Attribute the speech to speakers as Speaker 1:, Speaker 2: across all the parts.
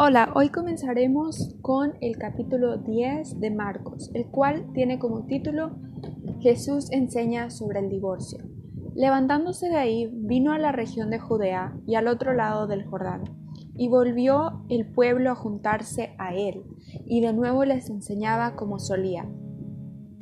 Speaker 1: Hola, hoy comenzaremos con el capítulo 10 de Marcos, el cual tiene como título Jesús enseña sobre el divorcio. Levantándose de ahí, vino a la región de Judea y al otro lado del Jordán, y volvió el pueblo a juntarse a él, y de nuevo les enseñaba como solía.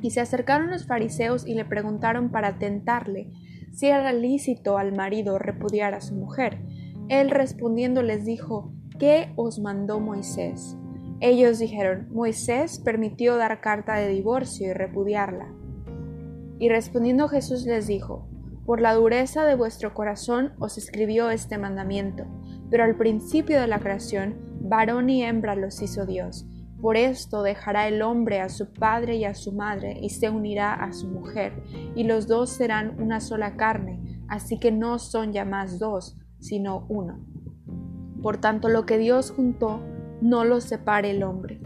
Speaker 1: Y se acercaron los fariseos y le preguntaron para tentarle si era lícito al marido repudiar a su mujer. Él respondiendo les dijo, ¿qué os mandó Moisés? Ellos dijeron, Moisés permitió dar carta de divorcio y repudiarla. Y respondiendo Jesús les dijo, Por la dureza de vuestro corazón os escribió este mandamiento, pero al principio de la creación, varón y hembra los hizo Dios. Por esto dejará el hombre a su padre y a su madre, y se unirá a su mujer, y los dos serán una sola carne, así que no son ya más dos, sino uno. Por tanto, lo que Dios juntó, no lo separe el hombre.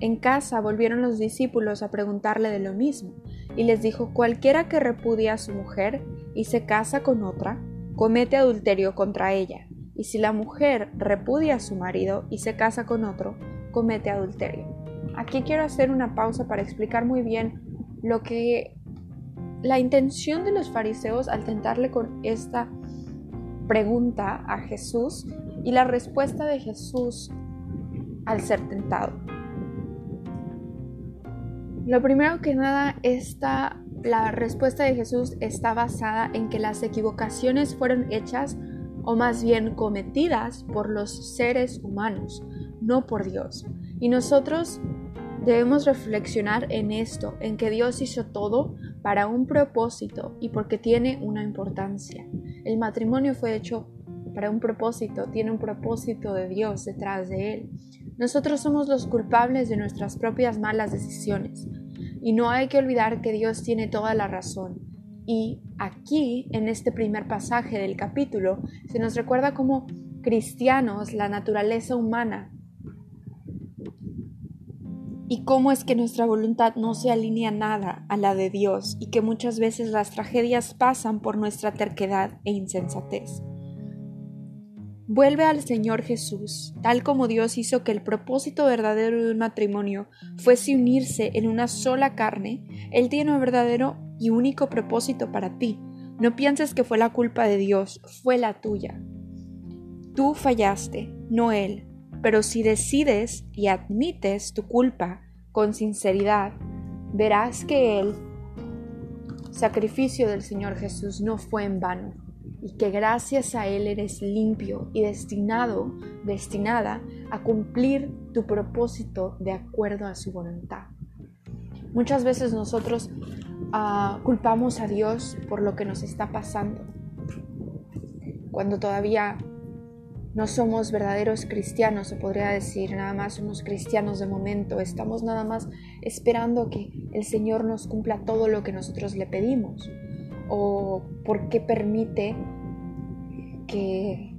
Speaker 1: En casa volvieron los discípulos a preguntarle de lo mismo, y les dijo, cualquiera que repudia a su mujer y se casa con otra, comete adulterio contra ella, y si la mujer repudia a su marido y se casa con otro, comete adulterio. Aquí quiero hacer una pausa para explicar muy bien lo que la intención de los fariseos al tentarle con esta pregunta a Jesús y la respuesta de Jesús al ser tentado. Lo primero que nada, esta, la respuesta de Jesús está basada en que las equivocaciones fueron hechas o más bien cometidas por los seres humanos, no por Dios. Y nosotros debemos reflexionar en esto, en que Dios hizo todo para un propósito y porque tiene una importancia. El matrimonio fue hecho para un propósito, tiene un propósito de Dios detrás de él. Nosotros somos los culpables de nuestras propias malas decisiones y no hay que olvidar que Dios tiene toda la razón. Y aquí, en este primer pasaje del capítulo, se nos recuerda como cristianos la naturaleza humana y cómo es que nuestra voluntad no se alinea nada a la de Dios y que muchas veces las tragedias pasan por nuestra terquedad e insensatez. Vuelve al Señor Jesús, tal como Dios hizo que el propósito verdadero de un matrimonio fuese unirse en una sola carne, Él tiene un verdadero y único propósito para ti. No pienses que fue la culpa de Dios, fue la tuya. Tú fallaste, no Él, pero si decides y admites tu culpa con sinceridad, verás que el sacrificio del Señor Jesús no fue en vano y que gracias a Él eres limpio y destinado, destinada a cumplir tu propósito de acuerdo a su voluntad. Muchas veces nosotros uh, culpamos a Dios por lo que nos está pasando, cuando todavía no somos verdaderos cristianos, se podría decir, nada más somos cristianos de momento, estamos nada más esperando que el Señor nos cumpla todo lo que nosotros le pedimos o por qué permite que,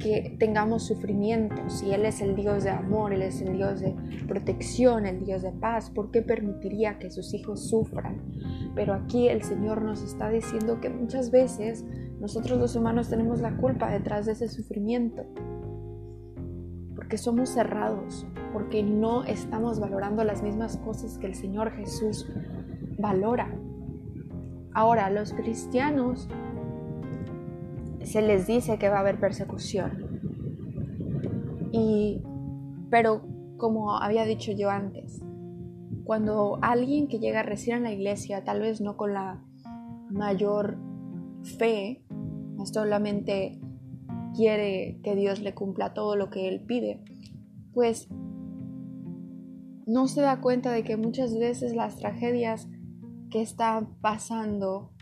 Speaker 1: que tengamos sufrimiento. Si Él es el Dios de amor, Él es el Dios de protección, el Dios de paz, ¿por qué permitiría que sus hijos sufran? Pero aquí el Señor nos está diciendo que muchas veces nosotros los humanos tenemos la culpa detrás de ese sufrimiento. Porque somos cerrados, porque no estamos valorando las mismas cosas que el Señor Jesús valora. Ahora, los cristianos se les dice que va a haber persecución. Y, pero como había dicho yo antes, cuando alguien que llega recién a la iglesia, tal vez no con la mayor fe, solamente quiere que Dios le cumpla todo lo que él pide, pues no se da cuenta de que muchas veces las tragedias que están pasando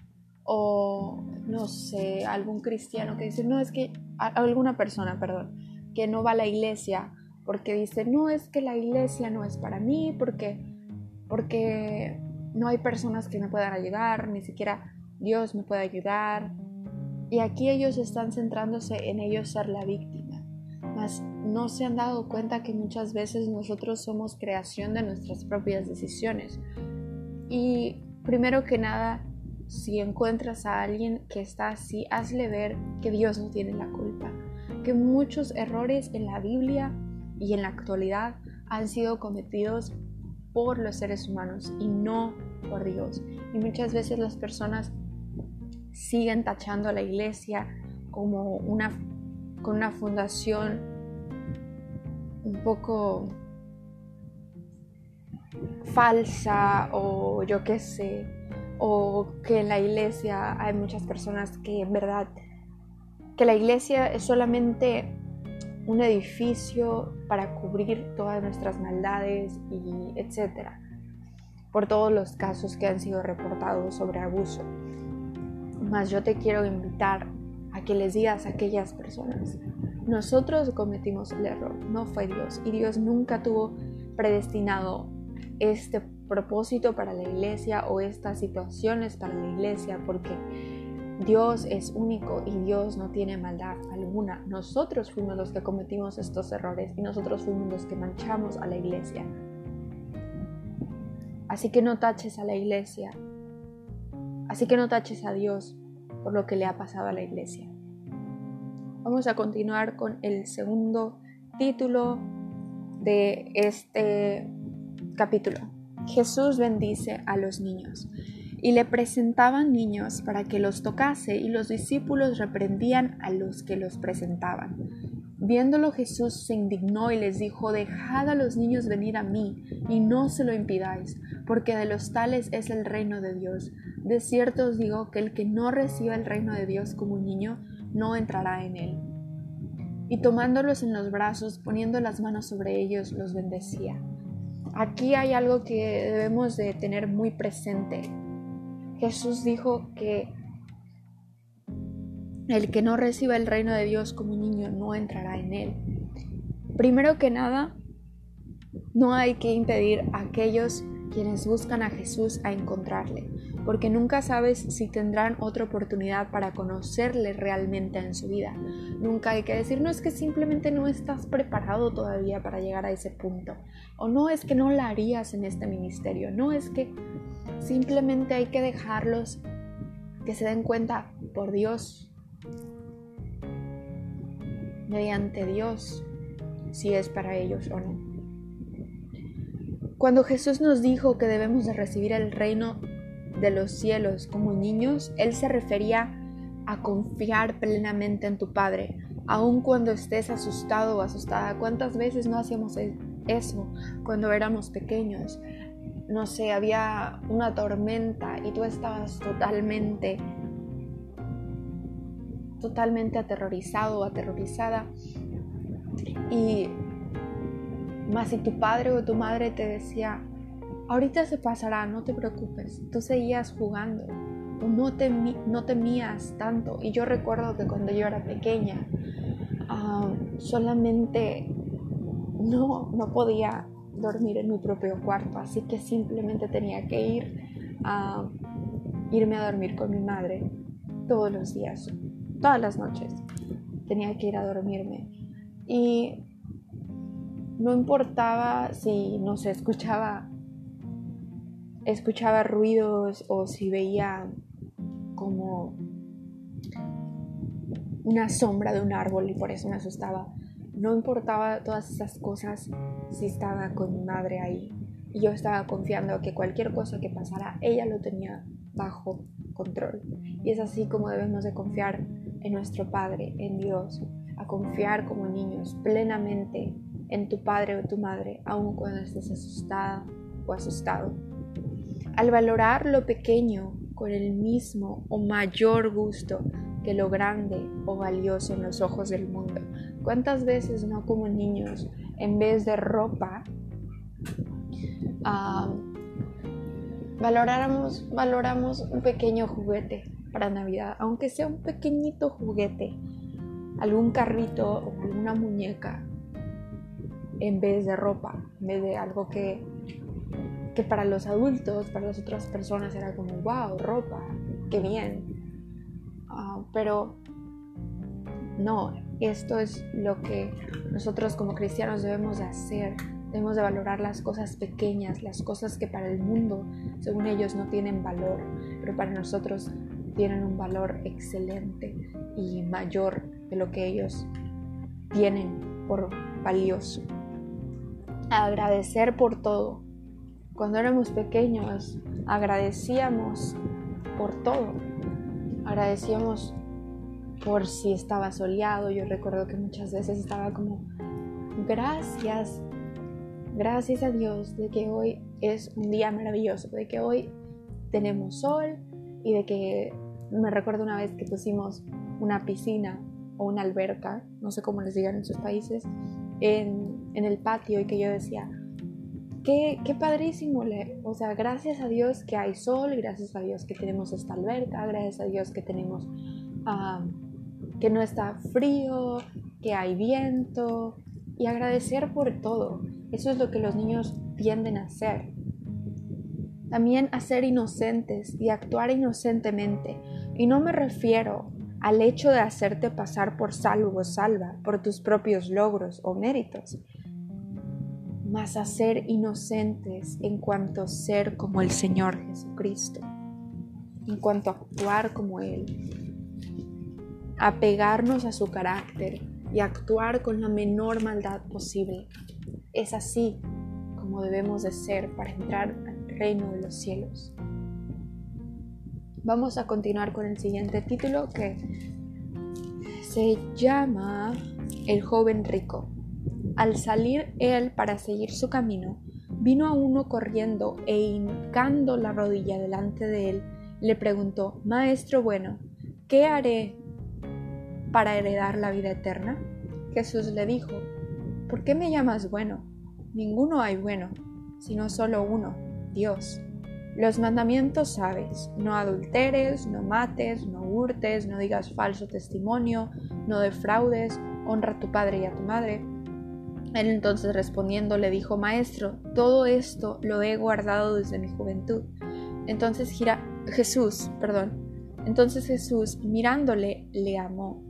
Speaker 1: o no sé, algún cristiano que dice, no, es que, alguna persona, perdón, que no va a la iglesia porque dice, no, es que la iglesia no es para mí, porque, porque no hay personas que me puedan ayudar, ni siquiera Dios me puede ayudar. Y aquí ellos están centrándose en ellos ser la víctima, mas no se han dado cuenta que muchas veces nosotros somos creación de nuestras propias decisiones. Y primero que nada, si encuentras a alguien que está así, hazle ver que Dios no tiene la culpa, porque muchos errores en la Biblia y en la actualidad han sido cometidos por los seres humanos y no por Dios. Y muchas veces las personas siguen tachando a la iglesia como una, con una fundación un poco falsa o yo qué sé, o que en la iglesia hay muchas personas que en verdad, que la iglesia es solamente un edificio para cubrir todas nuestras maldades y etcétera, por todos los casos que han sido reportados sobre abuso. Mas yo te quiero invitar a que les digas a aquellas personas, nosotros cometimos el error, no fue Dios, y Dios nunca tuvo predestinado este propósito para la iglesia o estas situaciones para la iglesia, porque Dios es único y Dios no tiene maldad alguna. Nosotros fuimos los que cometimos estos errores y nosotros fuimos los que manchamos a la iglesia. Así que no taches a la iglesia. Así que no taches a Dios por lo que le ha pasado a la iglesia. Vamos a continuar con el segundo título de este capítulo. Jesús bendice a los niños y le presentaban niños para que los tocase y los discípulos reprendían a los que los presentaban. Viéndolo Jesús se indignó y les dijo, Dejad a los niños venir a mí y no se lo impidáis, porque de los tales es el reino de Dios. De cierto os digo que el que no reciba el reino de Dios como un niño, no entrará en él. Y tomándolos en los brazos, poniendo las manos sobre ellos, los bendecía. Aquí hay algo que debemos de tener muy presente Jesús dijo que el que no reciba el reino de Dios como un niño no entrará en él. Primero que nada, no hay que impedir a aquellos quienes buscan a Jesús a encontrarle, porque nunca sabes si tendrán otra oportunidad para conocerle realmente en su vida. Nunca hay que decir, no es que simplemente no estás preparado todavía para llegar a ese punto, o no es que no la harías en este ministerio, no es que Simplemente hay que dejarlos que se den cuenta por Dios, mediante Dios, si es para ellos o no. Cuando Jesús nos dijo que debemos de recibir el reino de los cielos como niños, Él se refería a confiar plenamente en tu Padre, aun cuando estés asustado o asustada. ¿Cuántas veces no hacíamos e-, eso cuando éramos pequeños? no sé, había una tormenta y tú estabas totalmente, totalmente aterrorizado o aterrorizada. Y más si tu padre o tu madre te decía, ahorita se pasará, no te preocupes, tú seguías jugando, tú no, no temías tanto. Y yo recuerdo que cuando yo era pequeña, ah, solamente no, no podía dormir en mi propio cuarto, así que simplemente tenía que ir a irme a dormir con mi madre todos los días, todas las noches. Tenía que ir a dormirme y no importaba si no se escuchaba escuchaba ruidos o si veía como una sombra de un árbol y por eso me asustaba. No importaba todas esas cosas si estaba con mi madre ahí. Y yo estaba confiando que cualquier cosa que pasara, ella lo tenía bajo control. Y es así como debemos de confiar en nuestro Padre, en Dios, a confiar como niños plenamente en tu padre o tu madre, aun cuando estés asustada o asustado. Al valorar lo pequeño con el mismo o mayor gusto que lo grande o valioso en los ojos del mundo. ¿Cuántas veces no como niños, en vez de ropa, valoramos, valoramos un pequeño juguete para Navidad, aunque sea un pequeñito juguete, algún carrito o alguna muñeca, en vez de ropa, en vez de algo que, que para los adultos, para las otras personas era como, wow, ropa, qué bien. Ah, pero no, esto es lo que nosotros como cristianos debemos de hacer. Debemos de valorar las cosas pequeñas, las cosas que para el mundo, según ellos, no tienen valor, pero para nosotros tienen un valor excelente y mayor de lo que ellos tienen por valioso. Agradecer por todo. Cuando éramos pequeños, agradecíamos por todo. Agradecíamos por si estaba soleado. Yo recuerdo que muchas veces estaba como, gracias, gracias a Dios de que hoy es un día maravilloso, de que hoy tenemos sol y de que me recuerdo una vez que pusimos una piscina o una alberca, no sé cómo les digan en sus países, en, el patio y que yo decía, qué, qué padrísimo, o sea, gracias a Dios que hay sol, gracias a Dios que tenemos esta alberca, gracias a Dios que tenemos, que no está frío, que hay viento y agradecer por todo. Eso es lo que los niños tienden a hacer. También a ser inocentes y actuar inocentemente. Y no me refiero al hecho de hacerte pasar por salvo o salva por tus propios logros o méritos, más a ser inocentes en cuanto a ser como el Señor Jesucristo, en cuanto a actuar como Él, apegarnos a su carácter y actuar con la menor maldad posible. Es así como debemos de ser para entrar al reino de los cielos. Vamos a continuar con el siguiente título que se llama El joven rico. Al salir él para seguir su camino, vino a uno corriendo e hincando la rodilla delante de él, le preguntó, Maestro bueno, ¿qué haré para heredar la vida eterna? Jesús le dijo, ¿por qué me llamas bueno? Ninguno hay bueno, sino solo uno, Dios. Los mandamientos sabes, no adulteres, no mates, no hurtes, no digas falso testimonio, no defraudes, honra a tu padre y a tu madre. Él entonces respondiendo le dijo, Maestro, todo esto lo he guardado desde mi juventud. Entonces gira, Jesús, perdón. Entonces Jesús, mirándole, le amó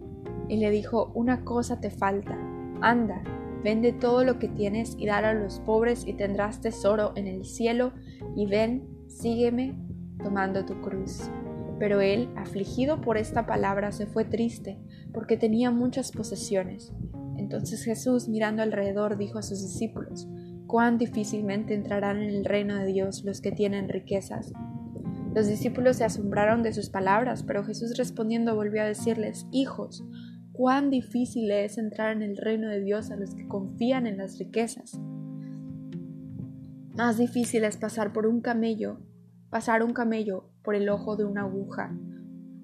Speaker 1: y le dijo, Una cosa te falta, anda, vende todo lo que tienes y dale a los pobres y tendrás tesoro en el cielo y ven sígueme tomando tu cruz. Pero él, afligido por esta palabra, se fue triste, porque tenía muchas posesiones. Entonces Jesús, mirando alrededor, dijo a sus discípulos, cuán difícilmente entrarán en el reino de Dios los que tienen riquezas. Los discípulos se asombraron de sus palabras, pero Jesús respondiendo volvió a decirles, Hijos, cuán difícil es entrar en el reino de Dios a los que confían en las riquezas. Más difícil es pasar por un camello, pasar un camello por el ojo de una aguja,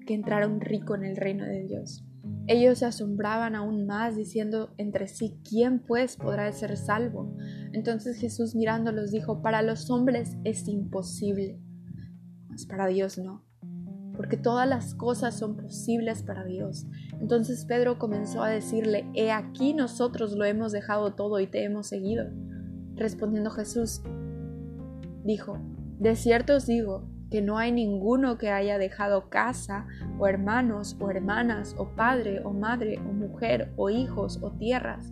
Speaker 1: que entrar un rico en el reino de Dios. Ellos se asombraban aún más, diciendo entre sí, ¿quién pues podrá ser salvo? Entonces Jesús mirándolos dijo, para los hombres es imposible, mas para Dios no, porque todas las cosas son posibles para Dios. Entonces Pedro comenzó a decirle, he aquí nosotros lo hemos dejado todo y te hemos seguido. Respondiendo Jesús, dijo, De cierto os digo que no hay ninguno que haya dejado casa, o hermanos, o hermanas, o padre, o madre, o mujer, o hijos, o tierras,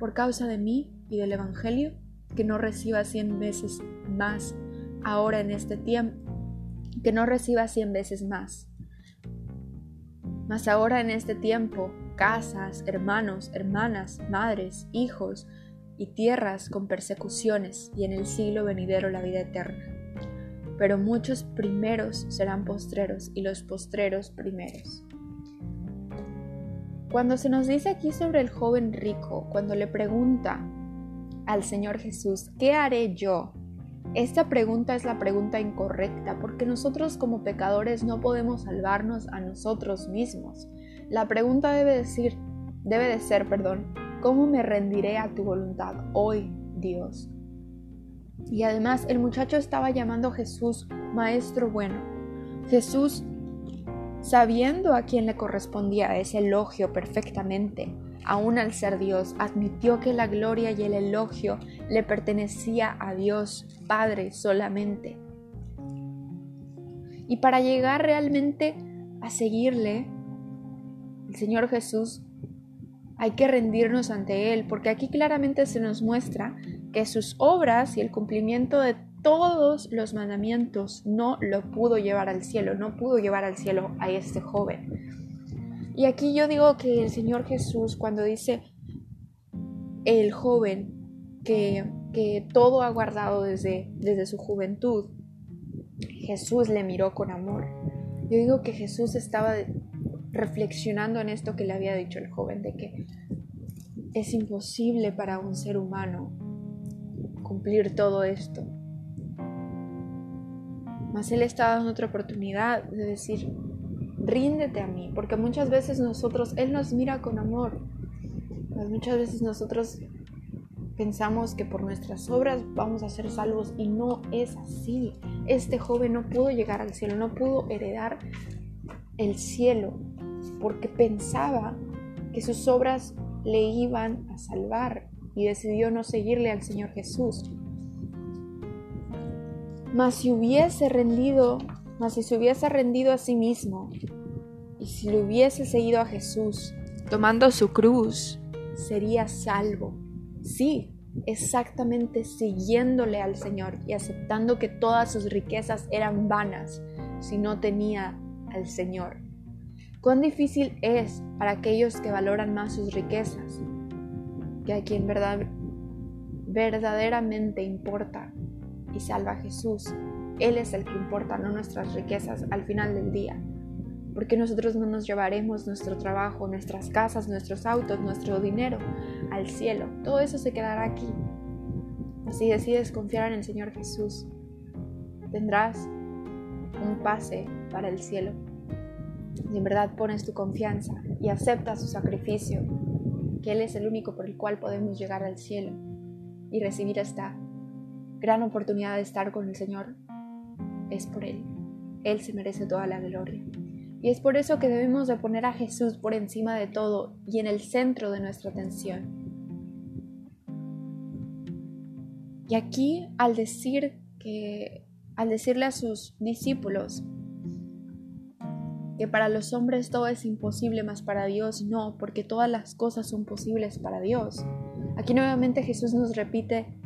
Speaker 1: por causa de mí y del Evangelio, que no reciba cien veces más ahora en este tiempo, que no reciba cien veces más. Mas ahora en este tiempo, casas, hermanos, hermanas, madres, hijos, y tierras con persecuciones, y en el siglo venidero la vida eterna. Pero muchos primeros serán postreros, y los postreros primeros. Cuando se nos dice aquí sobre el joven rico, cuando le pregunta al Señor Jesús, ¿qué haré yo? Esta pregunta es la pregunta incorrecta porque nosotros como pecadores no podemos salvarnos a nosotros mismos. La pregunta debe decir, debe de ser, perdón, ¿Cómo me rendiré a tu voluntad hoy, Dios? Y además el muchacho estaba llamando a Jesús Maestro bueno. Jesús, sabiendo a quién le correspondía ese elogio perfectamente, aún al ser Dios, admitió que la gloria y el elogio le pertenecía a Dios Padre solamente. Y para llegar realmente a seguirle, el Señor Jesús hay que rendirnos ante Él, porque aquí claramente se nos muestra que sus obras y el cumplimiento de todos los mandamientos no lo pudo llevar al cielo, no pudo llevar al cielo a este joven. Y aquí yo digo que el Señor Jesús cuando dice, el joven que, que todo ha guardado desde, desde su juventud, Jesús le miró con amor. Yo digo que Jesús estaba reflexionando en esto que le había dicho el joven, de que es imposible para un ser humano cumplir todo esto. Mas Él está dando otra oportunidad de decir, ríndete a mí, porque muchas veces nosotros, Él nos mira con amor, muchas veces nosotros pensamos que por nuestras obras vamos a ser salvos y no es así. Este joven no pudo llegar al cielo, no pudo heredar el cielo porque pensaba que sus obras le iban a salvar y decidió no seguirle al Señor Jesús. Mas si hubiese rendido, mas si se hubiese rendido a sí mismo y si le hubiese seguido a Jesús, tomando su cruz, sería salvo. Sí, exactamente siguiéndole al Señor y aceptando que todas sus riquezas eran vanas si no tenía al Señor. Cuán difícil es para aquellos que valoran más sus riquezas que a quien verdad, verdaderamente importa y salva a Jesús. Él es el que importa, no nuestras riquezas al final del día. Porque nosotros no nos llevaremos nuestro trabajo, nuestras casas, nuestros autos, nuestro dinero al cielo. Todo eso se quedará aquí. Si decides confiar en el Señor Jesús, tendrás un pase para el cielo. Si en verdad pones tu confianza y aceptas su sacrificio, que Él es el único por el cual podemos llegar al cielo y recibir esta gran oportunidad de estar con el Señor, es por Él. Él se merece toda la gloria. Y es por eso que debemos de poner a Jesús por encima de todo y en el centro de nuestra atención. Y aquí al decir que al decirle a sus discípulos que para los hombres todo es imposible, mas para Dios no, porque todas las cosas son posibles para Dios. Aquí nuevamente Jesús nos repite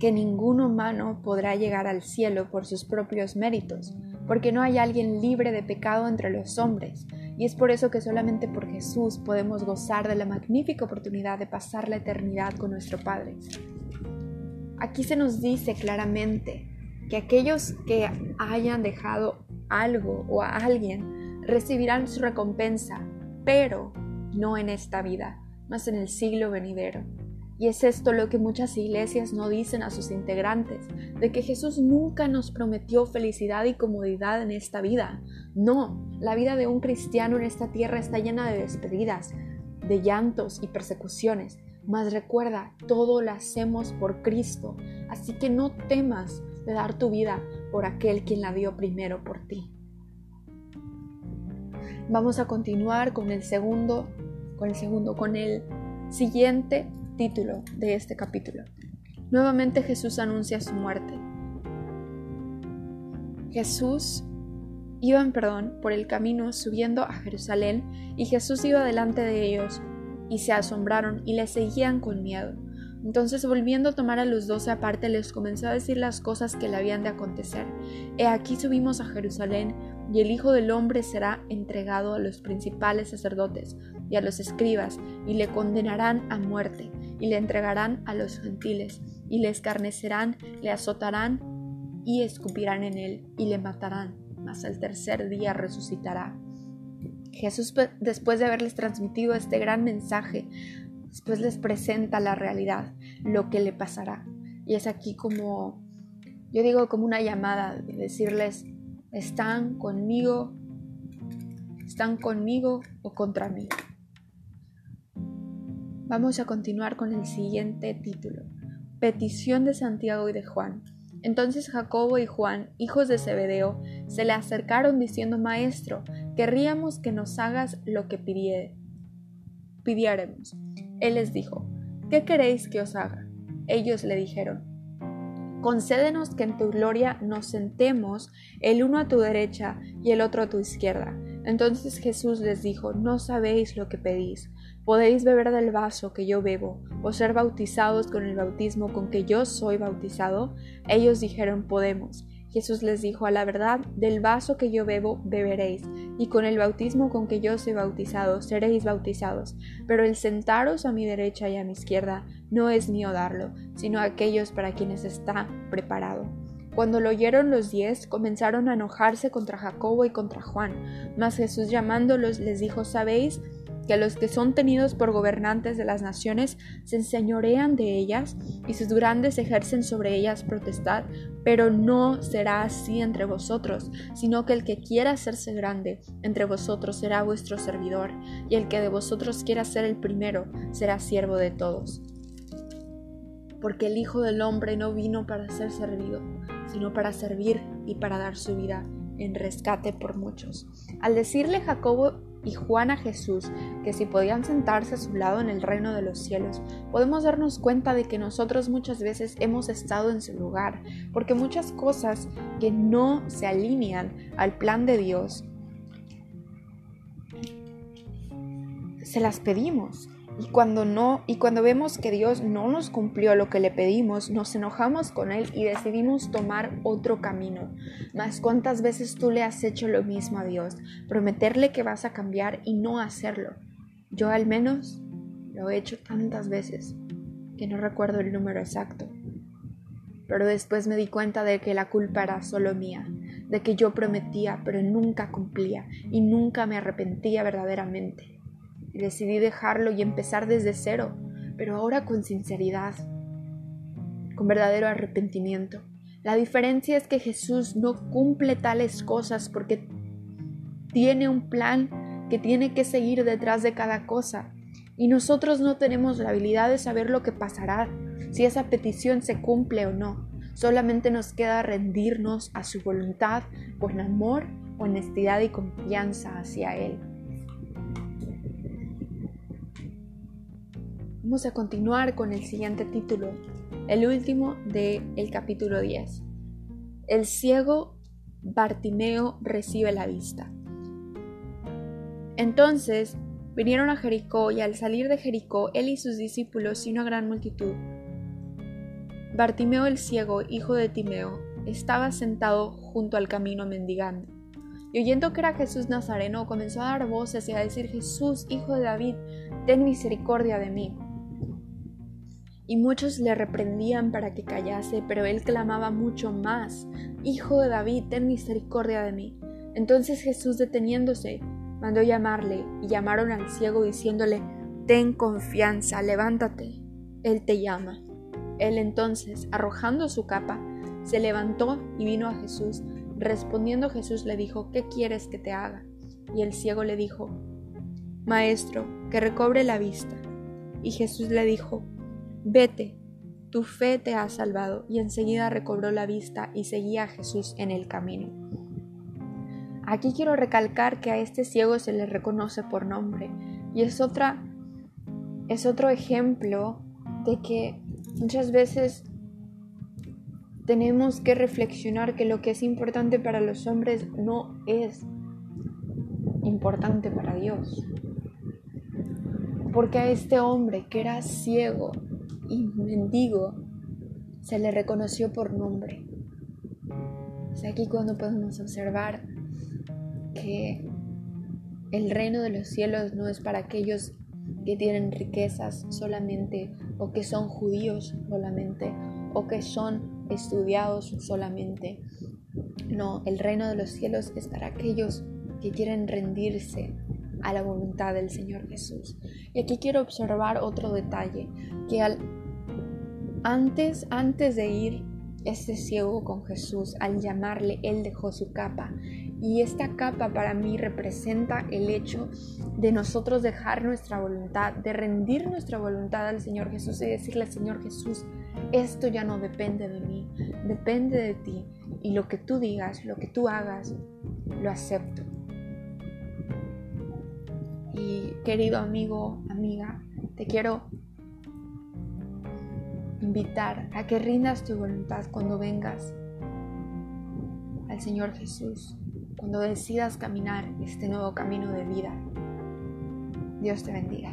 Speaker 1: que ningún humano podrá llegar al cielo por sus propios méritos, porque no hay alguien libre de pecado entre los hombres, y es por eso que solamente por Jesús podemos gozar de la magnífica oportunidad de pasar la eternidad con nuestro Padre. Aquí se nos dice claramente que aquellos que hayan dejado algo o a alguien recibirán su recompensa, pero no en esta vida, mas en el siglo venidero. Y es esto lo que muchas iglesias no dicen a sus integrantes, de que Jesús nunca nos prometió felicidad y comodidad en esta vida. No, la vida de un cristiano en esta tierra está llena de despedidas, de llantos y persecuciones. Mas recuerda, todo lo hacemos por Cristo, así que no temas de dar tu vida por aquel quien la dio primero por ti. Vamos a continuar con el segundo, con el segundo, con el siguiente título de este capítulo. Nuevamente Jesús anuncia su muerte. Jesús iban, perdón, por el camino subiendo a Jerusalén y Jesús iba delante de ellos y se asombraron y le seguían con miedo. Entonces volviendo a tomar a los doce aparte les comenzó a decir las cosas que le habían de acontecer. He aquí subimos a Jerusalén y el Hijo del Hombre será entregado a los principales sacerdotes y a los escribas y le condenarán a muerte y le entregarán a los gentiles y le escarnecerán, le azotarán y escupirán en él y le matarán, mas al tercer día resucitará. Jesús, después de haberles transmitido este gran mensaje, después les presenta la realidad, lo que le pasará. Y es aquí como, yo digo, como una llamada de decirles, están conmigo, están conmigo o contra mí. Vamos a continuar con el siguiente título, petición de Santiago y de Juan. Entonces Jacobo y Juan, hijos de Zebedeo, se le acercaron diciendo, Maestro, querríamos que nos hagas lo que pidiéremos. Él les dijo, ¿qué queréis que os haga? Ellos le dijeron, concédenos que en tu gloria nos sentemos el uno a tu derecha y el otro a tu izquierda. Entonces Jesús les dijo, no sabéis lo que pedís. ¿Podéis beber del vaso que yo bebo o ser bautizados con el bautismo con que yo soy bautizado? Ellos dijeron, podemos. Jesús les dijo, a la verdad, del vaso que yo bebo, beberéis, y con el bautismo con que yo soy bautizado, seréis bautizados. Pero el sentaros a mi derecha y a mi izquierda no es mío darlo, sino aquellos para quienes está preparado. Cuando lo oyeron los diez, comenzaron a enojarse contra Jacobo y contra Juan. Mas Jesús llamándolos les dijo, ¿sabéis? Que los que son tenidos por gobernantes de las naciones se enseñorean de ellas y sus grandes ejercen sobre ellas protestad, pero no será así entre vosotros, sino que el que quiera hacerse grande entre vosotros será vuestro servidor, y el que de vosotros quiera ser el primero será siervo de todos. Porque el Hijo del Hombre no vino para ser servido, sino para servir y para dar su vida en rescate por muchos. Al decirle Jacobo y Juan a Jesús que si podían sentarse a su lado en el reino de los cielos, podemos darnos cuenta de que nosotros muchas veces hemos estado en su lugar, porque muchas cosas que no se alinean al plan de Dios, se las pedimos, y cuando no, y cuando vemos que Dios no nos cumplió lo que le pedimos, nos enojamos con Él y decidimos tomar otro camino. Mas cuántas veces tú le has hecho lo mismo a Dios, prometerle que vas a cambiar y no hacerlo. Yo al menos lo he hecho tantas veces que no recuerdo el número exacto. Pero después me di cuenta de que la culpa era solo mía, de que yo prometía pero nunca cumplía y nunca me arrepentía verdaderamente y decidí dejarlo y empezar desde cero, pero ahora con sinceridad, con verdadero arrepentimiento. La diferencia es que Jesús no cumple tales cosas porque tiene un plan que tiene que seguir detrás de cada cosa. Y nosotros no tenemos la habilidad de saber lo que pasará, si esa petición se cumple o no. Solamente nos queda rendirnos a su voluntad con amor, honestidad y confianza hacia Él. Vamos a continuar con el siguiente título, el último del el capítulo 10. El ciego Bartimeo recibe la vista. Entonces vinieron a Jericó y al salir de Jericó él y sus discípulos y una gran multitud. Bartimeo el ciego, hijo de Timeo, estaba sentado junto al camino mendigando. Y oyendo que era Jesús Nazareno, comenzó a dar voces y a decir, Jesús, hijo de David, ten misericordia de mí y muchos le reprendían para que callase, pero él clamaba mucho más, Hijo de David, ten misericordia de mí. Entonces Jesús deteniéndose, mandó llamarle, y llamaron al ciego diciéndole, Ten confianza, levántate, él te llama. Él entonces, arrojando su capa, se levantó y vino a Jesús. Respondiendo Jesús le dijo, ¿qué quieres que te haga? Y el ciego le dijo, Maestro, que recobre la vista. Y Jesús le dijo, Vete, tu fe te ha salvado. Y enseguida recobró la vista y seguía a Jesús en el camino. Aquí quiero recalcar que a este ciego se le reconoce por nombre y es otra es otro ejemplo de que muchas veces tenemos que reflexionar que lo que es importante para los hombres no es importante para Dios. Porque a este hombre que era ciego y mendigo se le reconoció por nombre. Es aquí cuando podemos observar que el reino de los cielos no es para aquellos que tienen riquezas solamente o que son judíos solamente o que son estudiados solamente. No, el reino de los cielos es para aquellos que quieren rendirse a la voluntad del Señor Jesús. Y aquí quiero observar otro detalle, que al, antes, antes de ir este ciego con Jesús, al llamarle, él dejó su capa. Y esta capa para mí representa el hecho de nosotros dejar nuestra voluntad, de rendir nuestra voluntad al Señor Jesús y decirle, Señor Jesús, esto ya no depende de mí, depende de ti. Y lo que tú digas, lo que tú hagas, lo acepto. Y querido amigo, amiga, te quiero invitar a que rindas tu voluntad cuando vengas al Señor Jesús, cuando decidas caminar este nuevo camino de vida. Dios te bendiga.